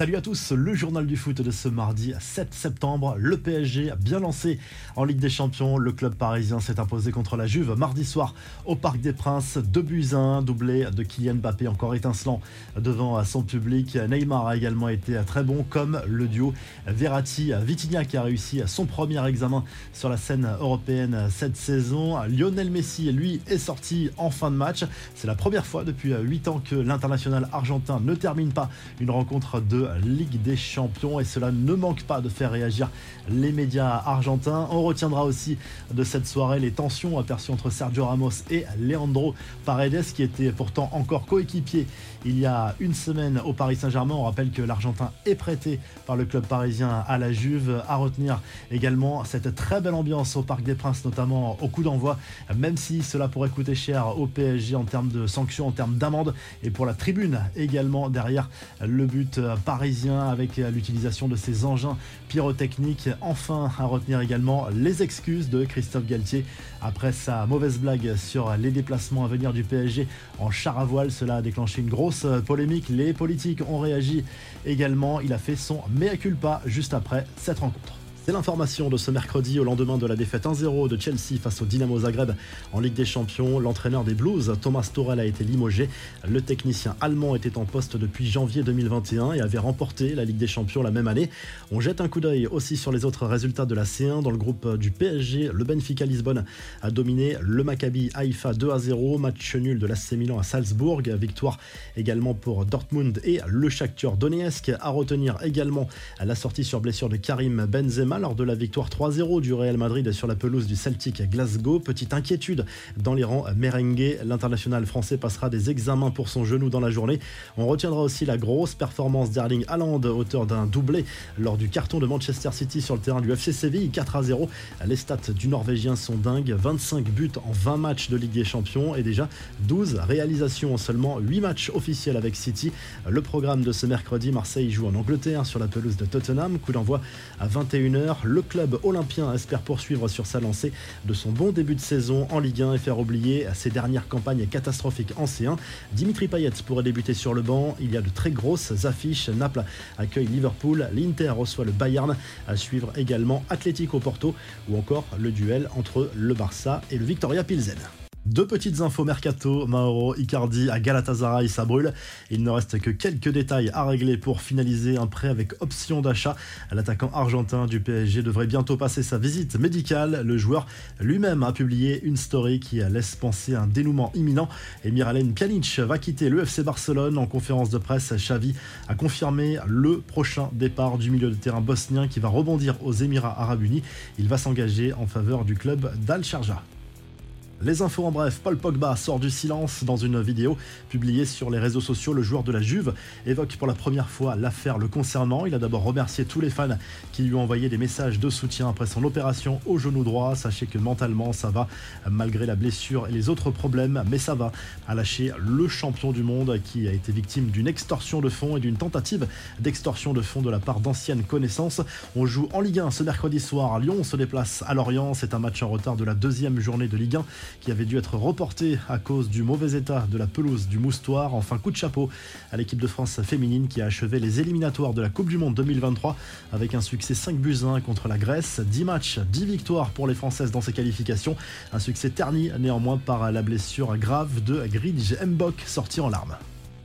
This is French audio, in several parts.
Salut à tous, le journal du foot de ce mardi 7 septembre. Le PSG a bien lancé en Ligue des Champions. Le club parisien s'est imposé contre la Juve mardi soir au Parc des Princes. 2 buts 1, doublé de Kylian Mbappé, encore étincelant devant son public. Neymar a également été très bon, comme le duo Verratti-Vitinha qui a réussi son premier examen sur la scène européenne cette saison. Lionel Messi, lui, est sorti en fin de match. C'est la première fois depuis 8 ans que l'international argentin ne termine pas une rencontre de Ligue des Champions et cela ne manque pas de faire réagir les médias argentins. On retiendra aussi de cette soirée les tensions aperçues entre Sergio Ramos et Leandro Paredes qui étaient pourtant encore coéquipiers il y a une semaine au Paris Saint-Germain. On rappelle que l'Argentin est prêté par le club parisien à la Juve. À retenir également cette très belle ambiance au Parc des Princes, notamment au coup d'envoi, même si cela pourrait coûter cher au PSG en termes de sanctions, en termes d'amende et pour la tribune également derrière le but parisien parisien avec l'utilisation de ces engins pyrotechniques. Enfin, à retenir également les excuses de Christophe Galtier après sa mauvaise blague sur les déplacements à venir du PSG en char à voile. Cela a déclenché une grosse polémique. Les politiques ont réagi également. Il a fait son mea culpa juste après cette rencontre. L'information de ce mercredi au lendemain de la défaite 1-0 de Chelsea face au Dynamo Zagreb en Ligue des Champions. L'entraîneur des Blues, Thomas Torel, a été limogé. Le technicien allemand était en poste depuis janvier 2021 et avait remporté la Ligue des Champions la même année. On jette un coup d'œil aussi sur les autres résultats de la C1 dans le groupe du PSG. Le Benfica Lisbonne a dominé le Maccabi Haïfa 2 0. Match nul de l'AC Milan à Salzbourg. Victoire également pour Dortmund et le Shakhtar Donetsk. À retenir également la sortie sur blessure de Karim Benzema lors de la victoire 3-0 du Real Madrid sur la pelouse du Celtic Glasgow. Petite inquiétude dans les rangs merengue. L'international français passera des examens pour son genou dans la journée. On retiendra aussi la grosse performance d'Erling Haaland, auteur d'un doublé lors du carton de Manchester City sur le terrain du FC Séville 4 0. Les stats du Norvégien sont dingues 25 buts en 20 matchs de Ligue des Champions et déjà 12 réalisations en seulement 8 matchs officiels avec City. Le programme de ce mercredi, Marseille joue en Angleterre sur la pelouse de Tottenham. Coup d'envoi à 21h le club olympien espère poursuivre sur sa lancée de son bon début de saison en Ligue 1 et faire oublier ses dernières campagnes catastrophiques en C1. Dimitri Payet pourrait débuter sur le banc. Il y a de très grosses affiches. Naples accueille Liverpool, l'Inter reçoit le Bayern. À suivre également Atlético Porto ou encore le duel entre le Barça et le Victoria Pilsen. Deux petites infos mercato, Mauro Icardi à Galatasaray, ça brûle. Il ne reste que quelques détails à régler pour finaliser un prêt avec option d'achat. L'attaquant argentin du PSG devrait bientôt passer sa visite médicale. Le joueur lui-même a publié une story qui laisse penser un dénouement imminent. Et Miralem Pjanic va quitter le Barcelone. En conférence de presse, Xavi a confirmé le prochain départ du milieu de terrain bosnien qui va rebondir aux Émirats Arabes Unis. Il va s'engager en faveur du club d'Al Sharjah. Les infos en bref, Paul Pogba sort du silence dans une vidéo publiée sur les réseaux sociaux. Le joueur de la Juve évoque pour la première fois l'affaire le concernant. Il a d'abord remercié tous les fans qui lui ont envoyé des messages de soutien après son opération au genou droit. Sachez que mentalement ça va malgré la blessure et les autres problèmes, mais ça va à lâcher le champion du monde qui a été victime d'une extorsion de fonds et d'une tentative d'extorsion de fonds de la part d'anciennes connaissances. On joue en Ligue 1 ce mercredi soir. Lyon se déplace à Lorient. C'est un match en retard de la deuxième journée de Ligue 1 qui avait dû être reporté à cause du mauvais état de la pelouse du Moustoir. Enfin, coup de chapeau à l'équipe de France féminine qui a achevé les éliminatoires de la Coupe du Monde 2023 avec un succès 5 buts 1 contre la Grèce. 10 matchs, 10 victoires pour les Françaises dans ces qualifications. Un succès terni néanmoins par la blessure grave de Gridge Mbok sorti en larmes.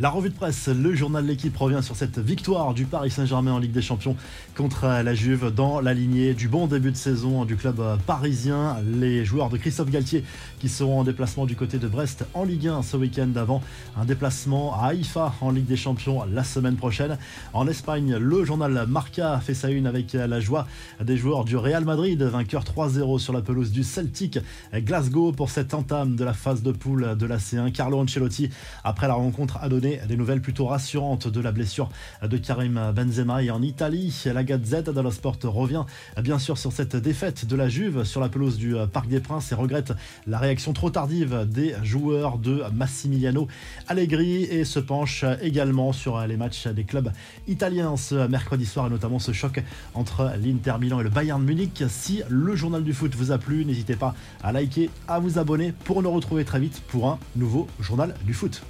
La revue de presse, le journal de l'équipe revient sur cette victoire du Paris Saint-Germain en Ligue des Champions contre la Juve dans la lignée du bon début de saison du club parisien. Les joueurs de Christophe Galtier qui seront en déplacement du côté de Brest en Ligue 1 ce week-end avant un déplacement à Haïfa en Ligue des Champions la semaine prochaine. En Espagne, le journal Marca fait sa une avec la joie des joueurs du Real Madrid, vainqueur 3-0 sur la pelouse du Celtic Glasgow pour cette entame de la phase de poule de la C1. Carlo Ancelotti, après la rencontre, a des nouvelles plutôt rassurantes de la blessure de Karim Benzema. Et en Italie, la Gazette dello Sport revient bien sûr sur cette défaite de la Juve sur la pelouse du Parc des Princes et regrette la réaction trop tardive des joueurs de Massimiliano Allegri et se penche également sur les matchs des clubs italiens ce mercredi soir et notamment ce choc entre l'Inter Milan et le Bayern Munich. Si le journal du foot vous a plu, n'hésitez pas à liker, à vous abonner pour nous retrouver très vite pour un nouveau journal du foot.